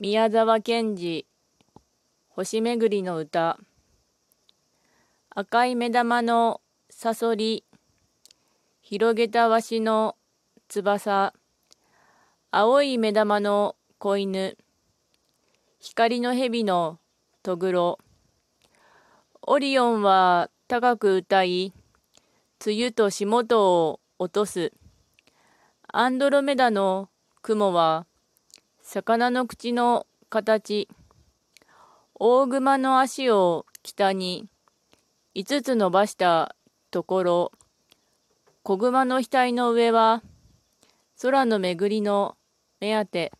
宮沢賢治星めぐりの歌。赤い目玉のさそり広げたわしの翼。青い目玉の子犬。光の蛇のとぐろオリオンは高く歌い梅雨と霜とを落とす。アンドロメダの雲は魚の口の形。大熊の足を北に。5つ伸ばしたところ。子熊の額の上は空の巡りの目当て。